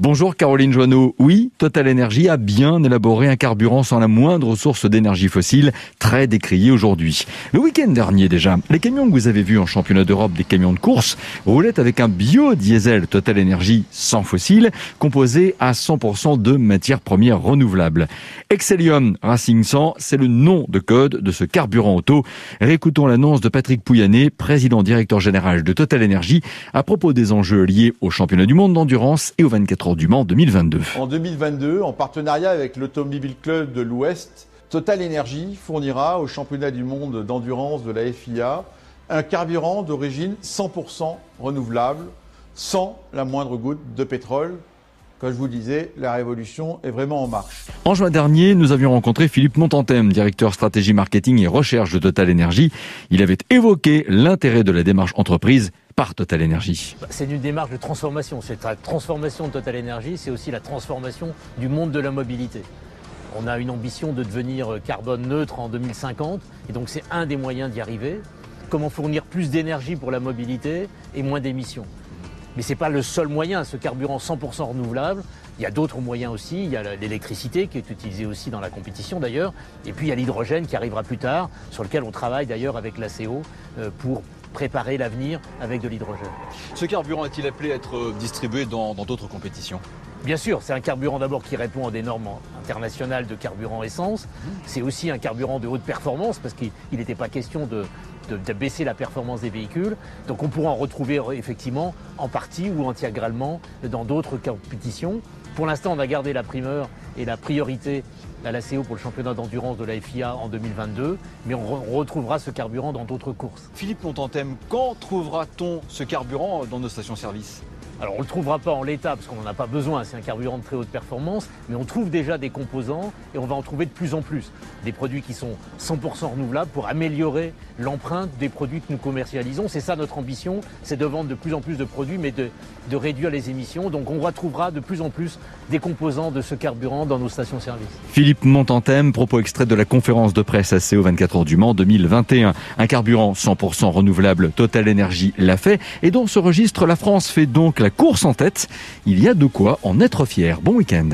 Bonjour Caroline Joanneau. Oui, Total Energy a bien élaboré un carburant sans la moindre source d'énergie fossile, très décrié aujourd'hui. Le week-end dernier déjà, les camions que vous avez vus en championnat d'Europe des camions de course roulaient avec un biodiesel Total Energy sans fossile, composé à 100% de matières premières renouvelables. Excellium Racing 100, c'est le nom de code de ce carburant auto. Récoutons l'annonce de Patrick Pouyanné, président directeur général de Total Energy, à propos des enjeux liés au championnat du monde d'endurance et au 24 heures du Mans 2022. En 2022, en partenariat avec l'Automobile Club de l'Ouest, Total Energy fournira au championnat du monde d'endurance de la FIA un carburant d'origine 100% renouvelable, sans la moindre goutte de pétrole, comme je vous disais, la révolution est vraiment en marche. En juin dernier, nous avions rencontré Philippe Montantem, directeur stratégie marketing et recherche de Total Energy. Il avait évoqué l'intérêt de la démarche entreprise par Total Energy. Bah, c'est une démarche de transformation. Cette transformation de Total Energy, c'est aussi la transformation du monde de la mobilité. On a une ambition de devenir carbone neutre en 2050, et donc c'est un des moyens d'y arriver. Comment fournir plus d'énergie pour la mobilité et moins d'émissions mais ce n'est pas le seul moyen, ce carburant 100% renouvelable. Il y a d'autres moyens aussi. Il y a l'électricité qui est utilisée aussi dans la compétition d'ailleurs. Et puis il y a l'hydrogène qui arrivera plus tard, sur lequel on travaille d'ailleurs avec l'ACO euh, pour préparer l'avenir avec de l'hydrogène. Ce carburant est-il appelé à être euh, distribué dans d'autres compétitions? Bien sûr, c'est un carburant d'abord qui répond à des normes internationales de carburant essence. C'est aussi un carburant de haute performance parce qu'il n'était pas question de, de, baisser la performance des véhicules. Donc on pourra en retrouver effectivement en partie ou intégralement dans d'autres compétitions. Pour l'instant, on a gardé la primeur et la priorité à la CO pour le championnat d'endurance de la FIA en 2022, mais on, retrouvera ce carburant dans d'autres courses. Philippe Montantem, quand trouvera-t-on ce carburant dans nos stations-service? Alors on ne le trouvera pas en l'état parce qu'on n'en a pas besoin, c'est un carburant de très haute performance, mais on trouve déjà des composants et on va en trouver de plus en plus. Des produits qui sont 100% renouvelables pour améliorer l'empreinte des produits que nous commercialisons. C'est ça notre ambition, c'est de vendre de plus en plus de produits mais de, de réduire les émissions. Donc on retrouvera de plus en plus des composants de ce carburant dans nos stations-service. Philippe Montantem, propos extrait de la conférence de presse ACO 24 heures du Mans 2021. Un carburant 100% renouvelable, Total Energy l'a fait et dans ce registre, la France fait donc course en tête. Il y a de quoi en être fier. Bon week-end.